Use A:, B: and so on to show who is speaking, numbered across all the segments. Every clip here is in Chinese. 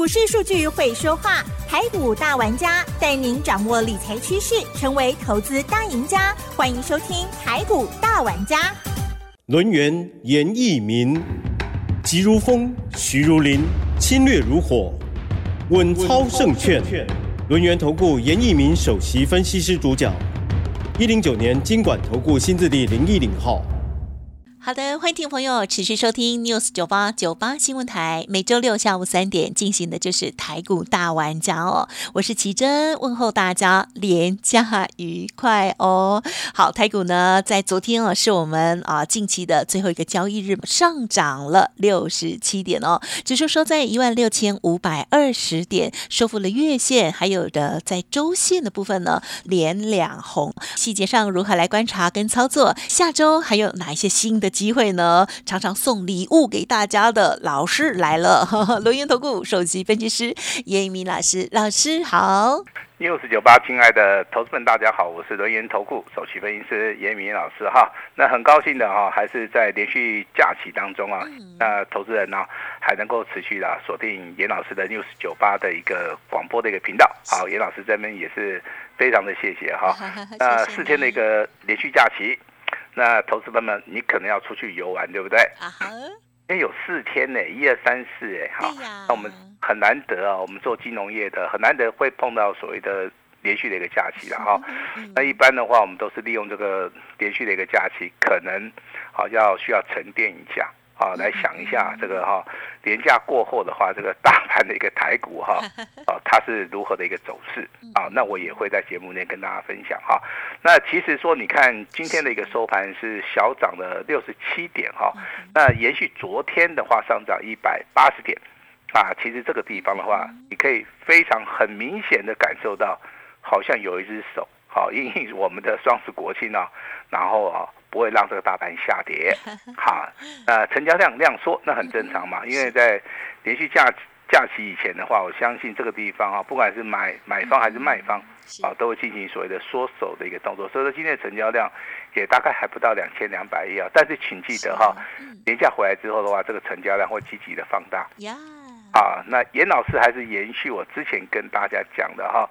A: 股市数据会说话，台股大玩家带您掌握理财趋势，成为投资大赢家。欢迎收听台股大玩家。
B: 轮源严义民，急如风，徐如林，侵略如火，稳操胜券。轮源投顾严义民首席分析师主讲。一零九年经管投顾新字第零一零号。
C: 好的，欢迎听众朋友持续收听 News 九八九八新闻台，每周六下午三点进行的就是台股大玩家哦，我是奇珍，问候大家廉假愉快哦。好，台股呢在昨天哦是我们啊近期的最后一个交易日，上涨了六十七点哦，指数收在一万六千五百二十点，收复了月线，还有的在周线的部分呢连两红。细节上如何来观察跟操作？下周还有哪一些新的？机会呢，常常送礼物给大家的老师来了，轮源投顾首席分析师叶一鸣老师，老师好。
D: 六四九八，亲爱的投资们，大家好，我是轮源投顾首席分析师严一鸣老师哈。那很高兴的哈，还是在连续假期当中啊，那投资人呢还能够持续的锁定严老师的六四九八的一个广播的一个频道。好，严老师这边也是非常的谢谢哈。那四天的一个连续假期。那投资朋友们，你可能要出去游玩，对不对？啊哈，因为有四天呢，一二三四，哎，好，那我们很难得啊，我们做金融业的很难得会碰到所谓的连续的一个假期了哈。那一般的话，我们都是利用这个连续的一个假期，可能好要需要沉淀一下。啊，来想一下这个哈，年假过后的话，这个大盘的一个台股哈，啊，它是如何的一个走势啊？那我也会在节目内跟大家分享哈。那其实说，你看今天的一个收盘是小涨了六十七点哈，那延续昨天的话上涨一百八十点啊。其实这个地方的话，你可以非常很明显的感受到，好像有一只手好，因为我们的双十国庆啊，然后啊。不会让这个大盘下跌，好，呃，成交量量缩，那很正常嘛，因为在连续假假期以前的话，我相信这个地方啊，不管是买买方还是卖方啊，都会进行所谓的缩手的一个动作，所以说今天的成交量也大概还不到两千两百亿啊，但是请记得哈，连假回来之后的话，这个成交量会积极的放大，啊，那严老师还是延续我之前跟大家讲的哈，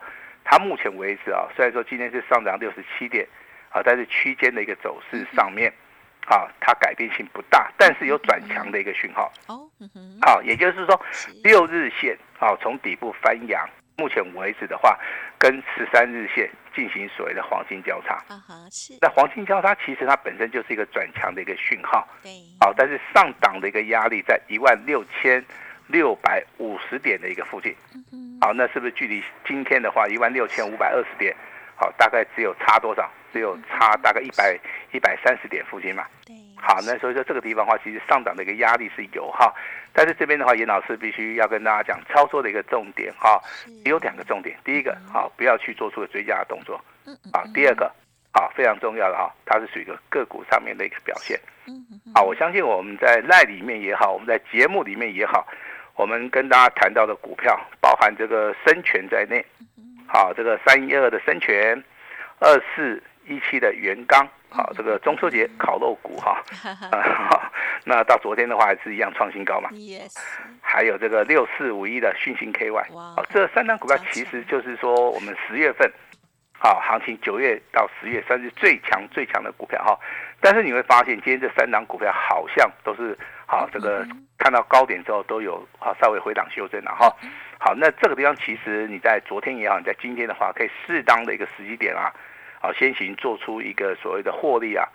D: 他目前为止啊，虽然说今天是上涨六十七点。啊，但是区间的一个走势上面，啊，它改变性不大，但是有转强的一个讯号。哦，好，也就是说，六日线啊，从底部翻阳，目前为止的话，跟十三日线进行所谓的黄金交叉。啊哈，是。那黄金交叉其实它本身就是一个转强的一个讯号。对。好，但是上档的一个压力在一万六千六百五十点的一个附近。嗯好，那是不是距离今天的话一万六千五百二十点？好，大概只有差多少？只有差大概一百一百三十点附近嘛。对。好，那所以说这个地方的话，其实上涨的一个压力是有哈。但是这边的话，严老师必须要跟大家讲操作的一个重点哈，有两个重点。第一个，好，不要去做出追加的动作。嗯啊，第二个，好，非常重要的哈，它是属于一个个股上面的一个表现。嗯嗯。好，我相信我们在赖里面也好，我们在节目里面也好，我们跟大家谈到的股票，包含这个生全在内。好，这个三一二的生全，二四一七的元刚，好，这个中秋节烤肉股哈，啊，那到昨天的话还是一样创新高嘛。还有这个六四五一的讯星 KY，好，这三张股票其实就是说我们十月份，好，行情九月到十月算是最强最强的股票哈。但是你会发现今天这三档股票好像都是好，这个看到高点之后都有好稍微回档修正了哈。好，那这个地方其实你在昨天也好，你在今天的话，可以适当的一个时机点啊，啊，先行做出一个所谓的获利啊，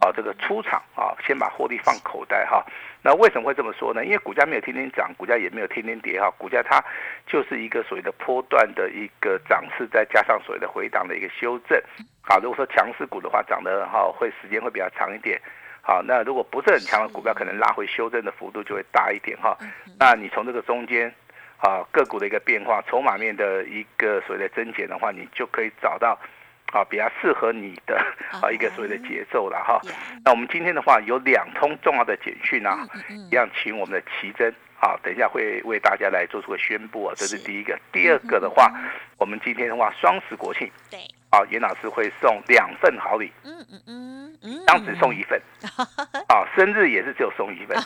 D: 啊，这个出场啊，先把获利放口袋哈。那为什么会这么说呢？因为股价没有天天涨，股价也没有天天跌哈，股价它就是一个所谓的波段的一个涨势，再加上所谓的回档的一个修正。好，如果说强势股的话，涨得哈会时间会比较长一点。好，那如果不是很强的股票，可能拉回修正的幅度就会大一点哈。那你从这个中间。啊，个股的一个变化，筹码面的一个所谓的增减的话，你就可以找到啊比较适合你的啊一个所谓的节奏了哈。那我们今天的话有两通重要的简讯啊，一样请我们的奇珍啊，等一下会为大家来做出个宣布啊，这是第一个。第二个的话，我们今天的话双十国庆，对，啊严老师会送两份好礼，嗯嗯嗯，当时送一份，啊，生日也是只有送一份，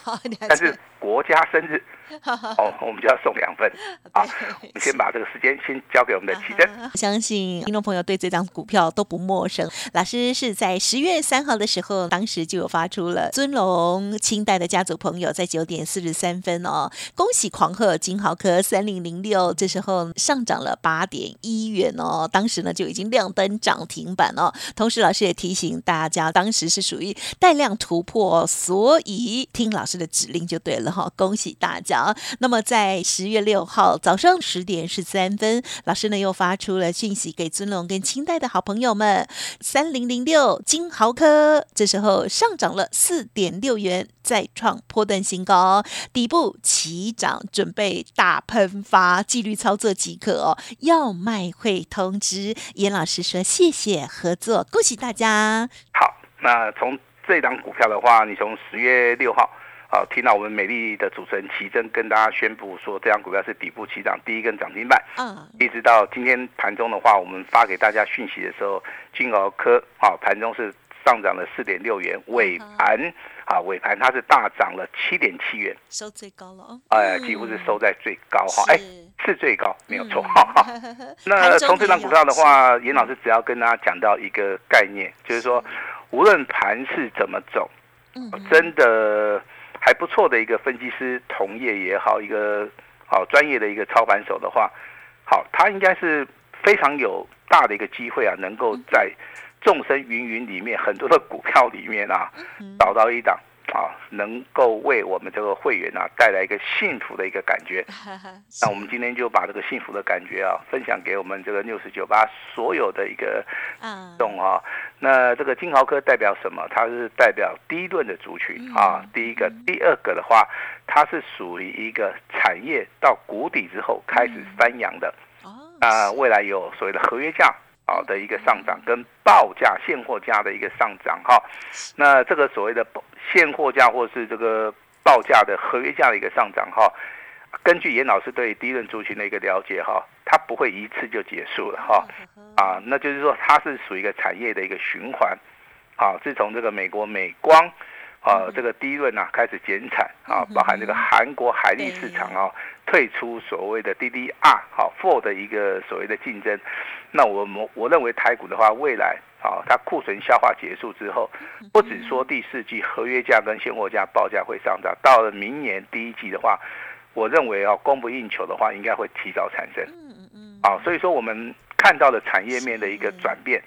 D: 但是国家生日。哦，我们就要送两份。好，我们先把这个时间先交给我们的启珍。
C: 相信听众朋友对这张股票都不陌生。老师是在十月三号的时候，当时就有发出了尊龙清代的家族朋友在九点四十三分哦，恭喜狂贺金豪科三零零六，这时候上涨了八点一元哦，当时呢就已经亮灯涨停板哦。同时老师也提醒大家，当时是属于带量突破，所以听老师的指令就对了哈，恭喜大家。那么在十月六号早上十点十三分，老师呢又发出了讯息给尊龙跟清代的好朋友们，三零零六金豪科，这时候上涨了四点六元，再创波段新高，底部起涨，准备大喷发，纪律操作即可哦。要卖会通知，严老师说谢谢合作，恭喜大家。
D: 好，那从这档股票的话，你从十月六号。好，听到我们美丽的主持人奇珍跟大家宣布说，这张股票是底部起涨，第一根涨停板。嗯，一直到今天盘中的话，我们发给大家讯息的时候，金鳌科啊，盘中是上涨了四点六元，尾盘啊，尾盘它是大涨了七点七元，
C: 收最高了哦。
D: 哎，几乎是收在最高哈，哎，是最高，没有错。那从这张股票的话，严老师只要跟大家讲到一个概念，就是说，无论盘是怎么走，真的。还不错的一个分析师同业也好，一个好专业的一个操盘手的话，好，他应该是非常有大的一个机会啊，能够在众生芸芸里面很多的股票里面啊，找到一档。啊，能够为我们这个会员啊带来一个幸福的一个感觉。那我们今天就把这个幸福的感觉啊分享给我们这个六十九八所有的一个懂啊。那这个金豪科代表什么？它是代表第一轮的族群啊。第一个，第二个的话，它是属于一个产业到谷底之后开始翻扬的。啊，未来有所谓的合约价。好的一个上涨跟报价现货价的一个上涨哈，那这个所谓的现货价或是这个报价的合约价的一个上涨哈，根据严老师对第一轮族群的一个了解哈，它不会一次就结束了哈，啊，那就是说它是属于一个产业的一个循环，好，自从这个美国美光。啊，这个第一轮呐开始减产啊，包含这个韩国海力市场啊退出所谓的 DDR 好 Four 的一个所谓的竞争，那我们我认为台股的话，未来啊它库存消化结束之后，不止说第四季合约价跟现货价报价会上涨，到了明年第一季的话，我认为啊供不应求的话，应该会提早产生。嗯嗯嗯。啊，所以说我们看到的产业面的一个转变。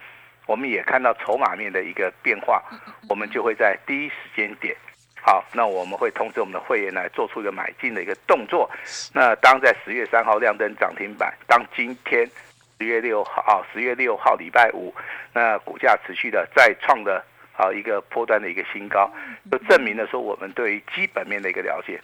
D: 我们也看到筹码面的一个变化，我们就会在第一时间点，好，那我们会通知我们的会员来做出一个买进的一个动作。那当在十月三号亮灯涨停板，当今天十月六号啊，十月六号礼拜五，那股价持续的再创的啊一个波段的一个新高，就证明了说我们对于基本面的一个了解，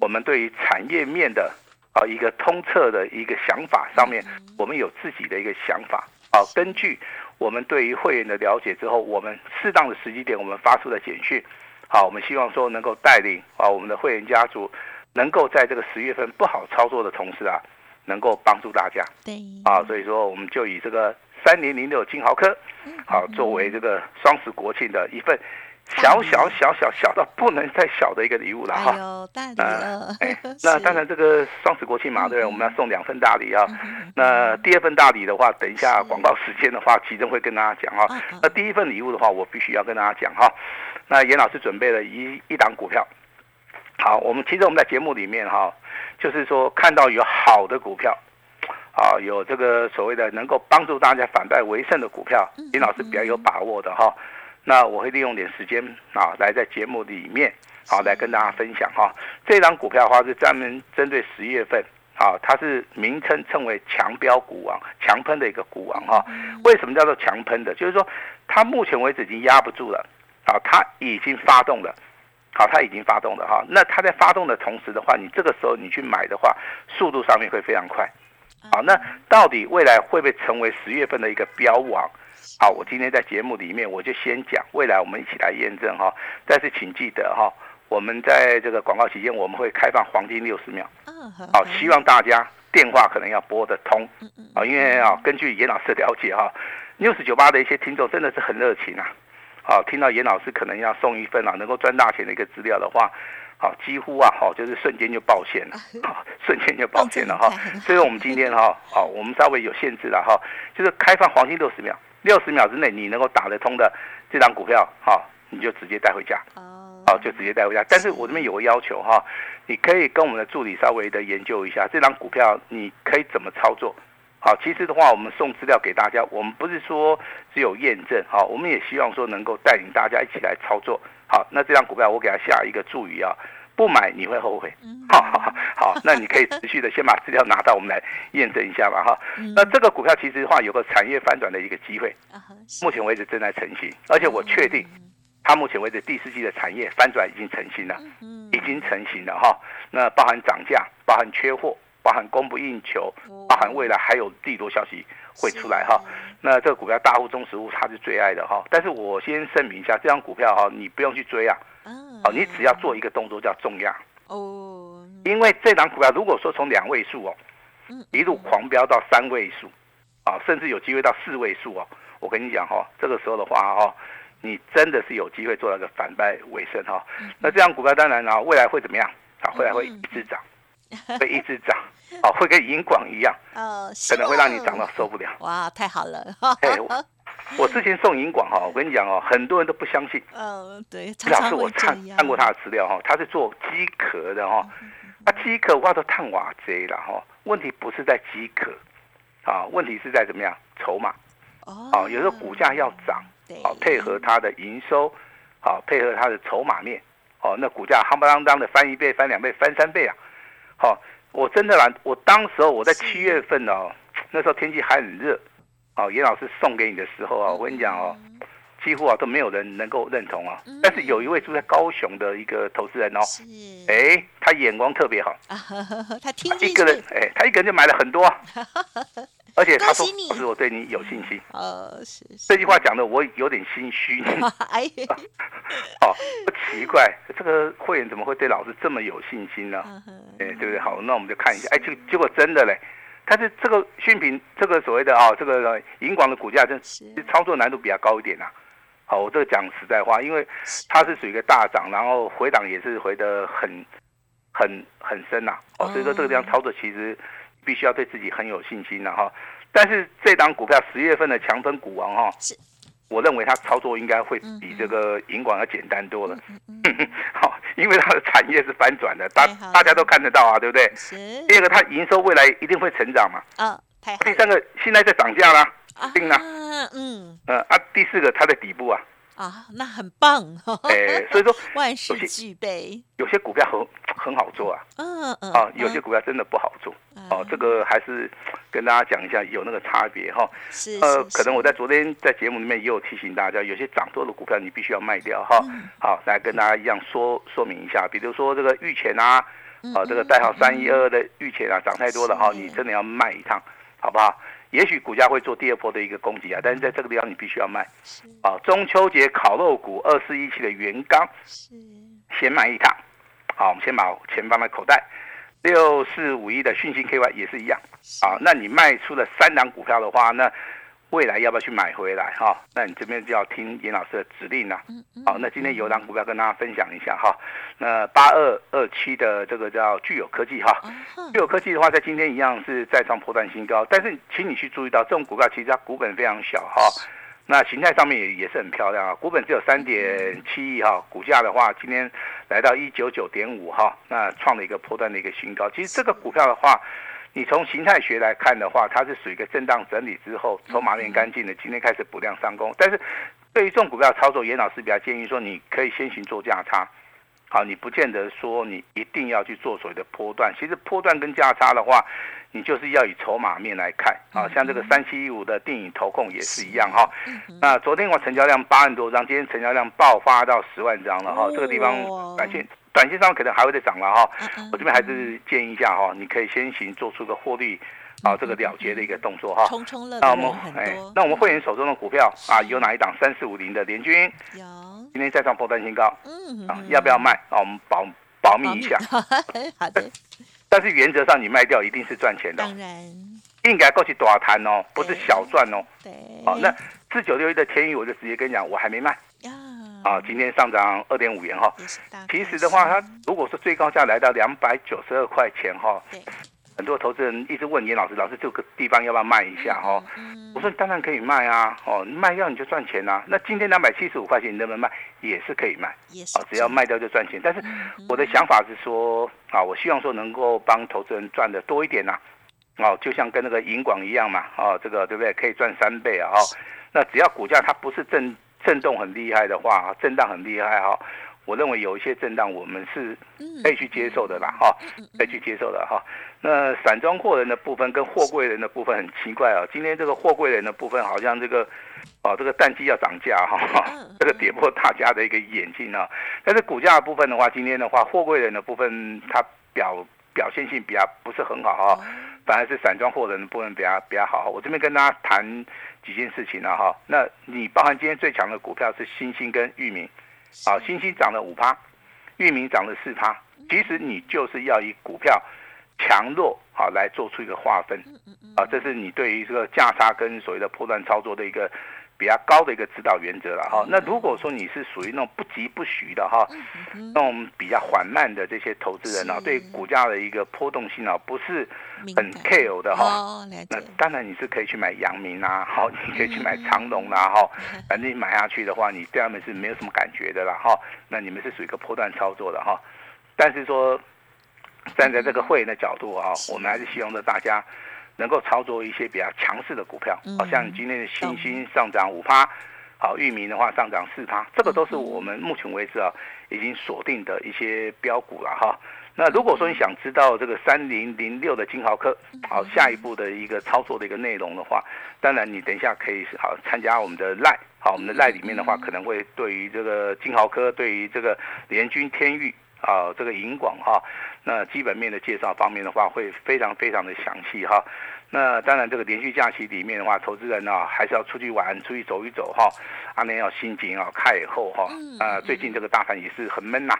D: 我们对于产业面的啊一个通彻的一个想法上面，我们有自己的一个想法。啊，根据。我们对于会员的了解之后，我们适当的时机点，我们发出的简讯，好，我们希望说能够带领啊我们的会员家族，能够在这个十月份不好操作的同时啊，能够帮助大家。
C: 对，
D: 啊，所以说我们就以这个三零零六金豪科，好作为这个双十国庆的一份。小小小小小到不能再小的一个礼物了哈！
C: 哎呦，大礼了！哎，
D: 那当然，这个双十国庆嘛，对，我们要送两份大礼啊。那第二份大礼的话，等一下广告时间的话，其中会跟大家讲哈。那第一份礼物的话，我必须要跟大家讲哈。那严老师准备了一一档股票。好，我们其实我们在节目里面哈，就是说看到有好的股票，啊，有这个所谓的能够帮助大家反败为胜的股票，严老师比较有把握的哈。那我会利用点时间啊，来在节目里面啊，来跟大家分享哈。这张股票的话是专门针对十月份啊，它是名称称为强标股王、强喷的一个股王哈。为什么叫做强喷的？就是说它目前为止已经压不住了啊，它已经发动了，好，它已经发动了哈。那它在发动的同时的话，你这个时候你去买的话，速度上面会非常快。好，那到底未来会不会成为十月份的一个标王？好，我今天在节目里面我就先讲，未来我们一起来验证哈。但是请记得哈，我们在这个广告期间我们会开放黄金六十秒。好，希望大家电话可能要拨得通。啊，因为啊，根据严老师了解哈，六十九八的一些听众真的是很热情啊。啊，听到严老师可能要送一份啊，能够赚大钱的一个资料的话，好，几乎啊，好，就是瞬间就爆线了，好，瞬间就爆线了哈。所以我们今天哈，好，我们稍微有限制了哈，就是开放黄金六十秒，六十秒之内你能够打得通的这张股票，哈，你就直接带回家。好，就直接带回家。但是我这边有个要求哈，你可以跟我们的助理稍微的研究一下这张股票，你可以怎么操作？好，其实的话，我们送资料给大家，我们不是说只有验证，好，我们也希望说能够带领大家一起来操作。好，那这张股票我给他下一个注语啊，不买你会后悔。好好好，那你可以持续的先把资料拿到，我们来验证一下嘛哈。那这个股票其实的话有个产业反转的一个机会，目前为止正在成型，而且我确定。它目前为止第四季的产业翻转已经成型了，已经成型了哈。那包含涨价，包含缺货，包含供不应求，包含未来还有利多消息会出来哈。那这个股票大户、中实物它是最爱的哈。但是我先声明一下，这张股票哈，你不用去追啊，哦，你只要做一个动作叫重压哦。因为这张股票如果说从两位数哦，一路狂飙到三位数，啊，甚至有机会到四位数哦，我跟你讲哈，这个时候的话哈。你真的是有机会做到个反败为胜哈，那这样股票当然啊，未来会怎么样？啊，未来会一直涨，会一直涨，哦，会跟银广一样，哦，可能会让你涨到受不了。
C: 哇，太好了！
D: 哎，我之前送银广哈，我跟你讲哦，很多人都不相信。
C: 嗯，对，
D: 老师我看看过他的资料哈，他是做机壳的哈，啊，机壳挖都碳瓦贼了哈，问题不是在机壳，啊，问题是在怎么样筹码，哦，有时候股价要涨。好，配合它的营收，好，配合它的筹码面，哦，那股价夯不啷当的翻一倍、翻两倍、翻三倍啊！好，我真的啦，我当时候我在七月份哦，那时候天气还很热，哦，严老师送给你的时候啊，我跟你讲哦，几乎啊都没有人能够认同啊。但是有一位住在高雄的一个投资人哦，哎，他眼光特别好，
C: 他听
D: 一个人，哎，他一个人就买了很多。而且他说：“是我对你有信心。”哦，是这句话讲的，我有点心虚。哎，哦，不奇怪，这个会员怎么会对老师这么有信心呢？哎，对不对？好，那我们就看一下。哎，结结果真的嘞，但是这个讯品，这个所谓的啊，这个银广的股价，真是操作难度比较高一点呐。好，我这个讲实在话，因为它是属于一个大涨，然后回档也是回的很很很深呐。哦，所以说这个地方操作其实。必须要对自己很有信心的哈，但是这档股票十月份的强分股王哈，是，我认为它操作应该会比这个银广要简单多了，好，因为它的产业是翻转的，大大家都看得到啊，对不对？第二个，它营收未来一定会成长嘛，啊，第三个，现在在涨价啦，定了，嗯，呃啊，第四个，它的底部啊。
C: 啊，那很棒，
D: 哎，所以说
C: 万事俱备，
D: 有些股票很很好做啊，嗯嗯，啊，有些股票真的不好做，哦，这个还是跟大家讲一下有那个差别哈，
C: 是，
D: 呃，可能我在昨天在节目里面也有提醒大家，有些涨多的股票你必须要卖掉哈，好，来跟大家一样说说明一下，比如说这个玉钱啊，啊，这个代号三一二二的玉钱啊，涨太多了哈，你真的要卖一趟，好不好？也许股价会做第二波的一个攻击啊，但是在这个地方你必须要卖。啊，中秋节烤肉股二四一七的元刚，先卖一趟。好，我们先把钱放在口袋。六四五一的讯息 KY 也是一样。啊，那你卖出了三档股票的话，那。未来要不要去买回来哈？那你这边就要听严老师的指令了。好，那今天有档股票跟大家分享一下哈。那八二二七的这个叫具有科技哈，具有科技的话，在今天一样是再创破断新高。但是，请你去注意到，这种股票其实它股本非常小哈。那形态上面也也是很漂亮啊，股本只有三点七亿哈，股价的话今天来到一九九点五哈，那创了一个破断的一个新高。其实这个股票的话。你从形态学来看的话，它是属于一个震荡整理之后，筹码面干净的，今天开始补量上攻。但是，对于这种股票操作，严老师比较建议说，你可以先行做价差。好，你不见得说你一定要去做所谓的波段。其实波段跟价差的话，你就是要以筹码面来看。啊，像这个三七一五的电影投控也是一样哈。那昨天我成交量八万多张，今天成交量爆发到十万张了哈。这个地方短线。短线上可能还会再涨了哈，我这边还是建议一下哈，你可以先行做出个获利啊这个了结的一个动作哈。
C: 冲冲乐那我们哎，
D: 那我们会员手中的股票啊，有哪一档三四五零的联军？
C: 有。
D: 今天再上破断新高，嗯啊，要不要卖？啊，我们保保密一下。
C: 好的。
D: 但是原则上你卖掉一定是赚钱的。
C: 当然。
D: 应该过去多少摊哦，不是小赚哦。
C: 对。
D: 好，那四九六一的天宇我就直接跟你讲，我还没卖。啊，今天上涨二点五元哈。其
C: 开
D: 实的话，它如果说最高价来到两百九十二块钱哈，
C: 对，
D: 很多投资人一直问严老师，老师这个地方要不要卖一下哈？
C: 嗯
D: 我说当然可以卖啊，哦，你卖掉你就赚钱啊。那今天两百七十五块钱你能不能卖？也是可以卖啊，只要卖掉就赚钱。但是
C: 嗯
D: 我的想法是说啊，我希望说能够帮投资人赚的多一点呐、哦，就像跟那个银广一样嘛，哦，这个对不对？可以赚三倍啊，哦，那只要股价它不是震震动很厉害的话，震荡很厉害哈、我认为有一些震荡我们是
C: 嗯
D: 可以去接受的啦，哈、可以去接受的哈。那散装货人的部分跟货柜人的部分很奇怪哦，今天这个货柜人的部分好像这个，哦，这个淡季要涨价哈、
C: 嗯
D: 这个跌破大家的一个眼镜啊。但是股价的部分的话，今天的话，货柜人的部分它表表现性比较不是很好哈、反而是散装货人的部分比较比较好。我这边跟大家谈几件事情了哈。那你包含今天最强的股票是星星跟域名，啊，星星涨了五趴，域名涨了四趴。其实你就是要以股票强弱好来做出一个划分，啊，这是你对于这个价差跟所谓的破断操作的一个比较高的一个指导原则了哈。那如果说你是属于那种不急不徐的哈，那种比较缓慢的这些投资人啊，对股价的一个波动性啊，不是很 care 的哈。那，当然你是可以去买阳明啊，好，你可以去买长隆啦，哈，反正你买下去的话，你对他们是没有什么感觉的啦，哈。那你们是属于一个波段操作的哈，但是说站在这个会员的角度啊，我们还是希望着大家能够操作一些比较强势的股票，
C: 嗯。
D: 好像今天的新兴上涨五趴，好，域名的话上涨四趴，这个都是我们目前为止啊已经锁定的一些标股了哈。那如果说你想知道这个三零零六的金豪科，好下一步的一个操作的一个内容的话，当然你等一下可以好参加我们的赖，好我们的赖里面的话，可能会对于这个金豪科，对于这个联军天域啊这个银广哈，那基本面的介绍方面的话，会非常非常的详细哈。那当然，这个连续假期里面的话，投资人啊、还是要出去玩，出去走一走哈。阿年要心情啊，开以后哈，啊，最近这个大盘也是很闷呐、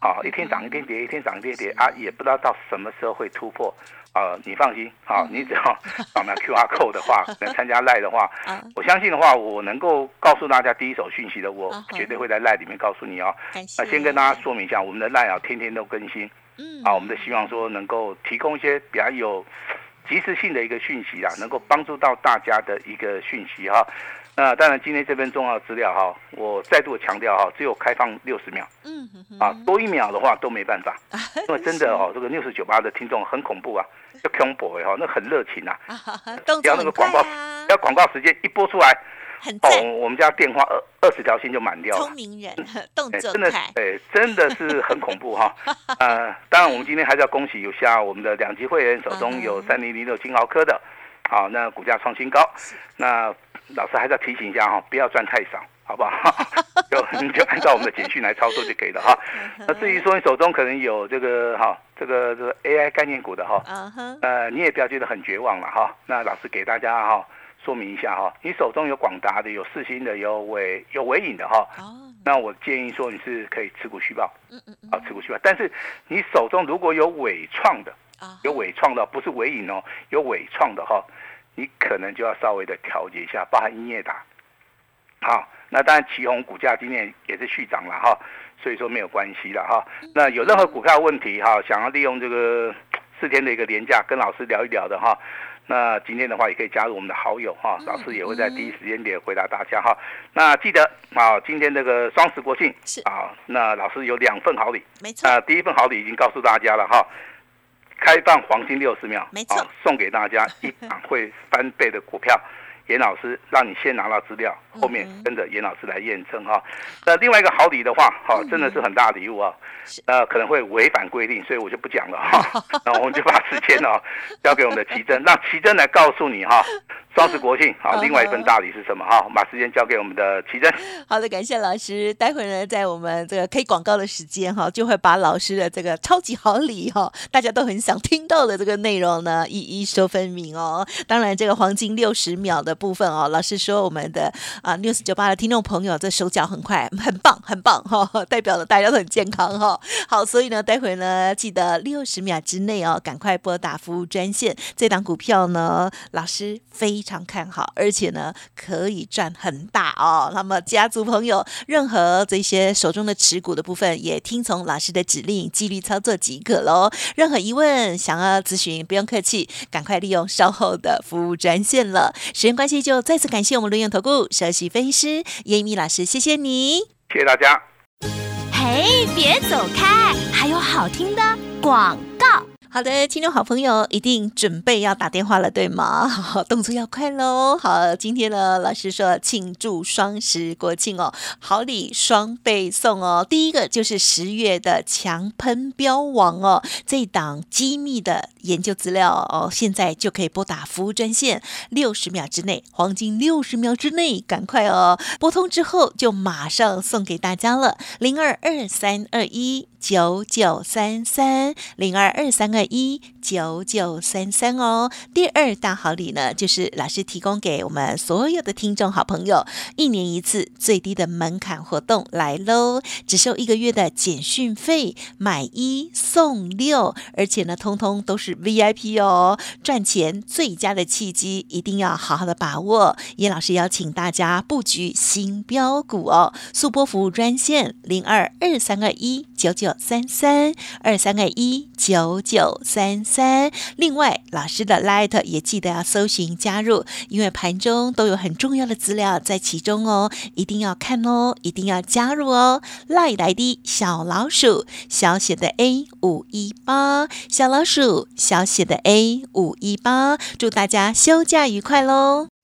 D: 啊，一天涨一天跌，一天涨一天跌啊，也不知道到什么时候会突破。啊，你放心啊，你只要扫描 QR code 的话，能参加赖的话，
C: 啊，
D: 我相信的话，我能够告诉大家第一手讯息的，我绝对会在赖里面告诉你哦。那先跟大家说明一下，我们的赖啊，天天都更新。
C: 嗯
D: 啊，我们的希望说能够提供一些比较有及时性的一个讯息啊，能够帮助到大家的一个讯息哈。那当然，今天这份重要资料哈，我再度强调哈，只有开放六十秒。
C: 嗯
D: 啊，多一秒的话都没办法，因为 真的哦，这个六十九八的听众很恐怖啊，就恐怖哎哈，那很热情啊，要那个广告要广告时间一播出来，哦
C: 很赞，，
D: 我们家电话二二十条线就满掉了
C: 聪。明人，动作
D: 哎真的
C: 快，
D: 对，真的是很恐怖哈。呃，当然我们今天还是要恭喜有下我们的两级会员手中有
C: 嗯
D: 三零零六金豪科的，好，那股价创新高。那老师还是要提醒一下哈，不要赚太少，好不好？就你就按照我们的简讯来操作就可以了哈。那至于说你手中可能有这个哈，这个这个 AI 概念股的哈，呃，你也不要觉得很绝望了哈。那老师给大家哈说明一下哈，你手中有广达的，有四星的，有伟有伟影的哈。
C: 哦，
D: 那我建议说你是可以持股续报
C: 嗯嗯嗯，
D: 啊，持股续报。但是你手中如果有伟创的，
C: 啊，
D: 有伟创的，不是伟影哦，有伟创的哈，你可能就要稍微的调节一下，包含音乐达。好，那当然旗宏股价今天也是续涨了哈，所以说没有关系了哈。那有任何股票问题哈，想要利用这个四天的一个廉价跟老师聊一聊的哈。那今天的话也可以加入我们的好友哈，老师也会在第一时间点回答大家哈。那记得啊，今天这个双十国庆
C: 是。
D: 啊，那老师有两份好礼，
C: 没错，
D: 啊第一份好礼已经告诉大家了哈，开放黄金六十秒，
C: 没错。
D: 啊送给大家一档会翻倍的股票。严老师让你先拿到资料，后面
C: 嗯
D: 跟着严老师来验证哈。那另外一个好礼的话，哈，真的是很大礼物啊
C: 是，
D: 呃，可能会违反规定，所以我就不讲了哈。那我们就把时间呢交给我们的奇珍，让奇珍来告诉你哈，双十国庆好，另外一份大礼是什么哈？把时间交给我们的奇珍。
C: 好的，感谢老师。待会儿呢，在我们这个 K 广告的时间哈，就会把老师的这个超级好礼哈，大家都很想听到的这个内容呢，一一说分明哦。当然，这个黄金六十秒的部分哦，老师说我们的啊 News 九八的听众朋友，这手脚很快，很棒，很棒哈、代表了大家都很健康哈、好，所以呢，待会儿呢，记得六十秒之内哦，赶快拨打服务专线。这档股票呢，老师非常。常看好，而且呢可以赚很大哦。那么家族朋友，任何这些手中的持股的部分，也听从老师的指令，纪律操作即可喽。任何疑问想要咨询，不用客气，赶快利用稍后的服务专线了。时间关系，就再次感谢我们轮用投顾首席分析师叶一米老师，谢谢你，
D: 谢谢大家。
A: 嘿，别走开，还有好听的广告。
C: 好的，听众好朋友一定准备要打电话了，对吗？好，动作要快喽。好，今天呢，老师说庆祝双十国庆哦，好礼双倍送哦。第一个就是十月的强喷标王哦，这档机密的研究资料哦，现在就可以拨打服务专线，六十秒之内，黄金六十秒之内，赶快哦，拨通之后就马上送给大家了，零二二三二一。九九三三零二二三二一九九三三哦，第二大好礼呢，就是老师提供给我们所有的听众好朋友，一年一次最低的门槛活动来喽，只收一个月的简讯费，买一送六，而且呢，通通都是 VIP 哦，赚钱最佳的契机，一定要好好的把握。叶老师邀请大家布局新标股哦，速播服务专线零二二三二一九九。三三二三二一九九三三，另外老师的 Light 也记得要搜寻加入，因为盘中都有很重要的资料在其中哦，一定要看哦，一定要加入哦。Light 来的小老鼠小写的 A 五一八，小老鼠小写的 A 五一八，祝大家休假愉快喽！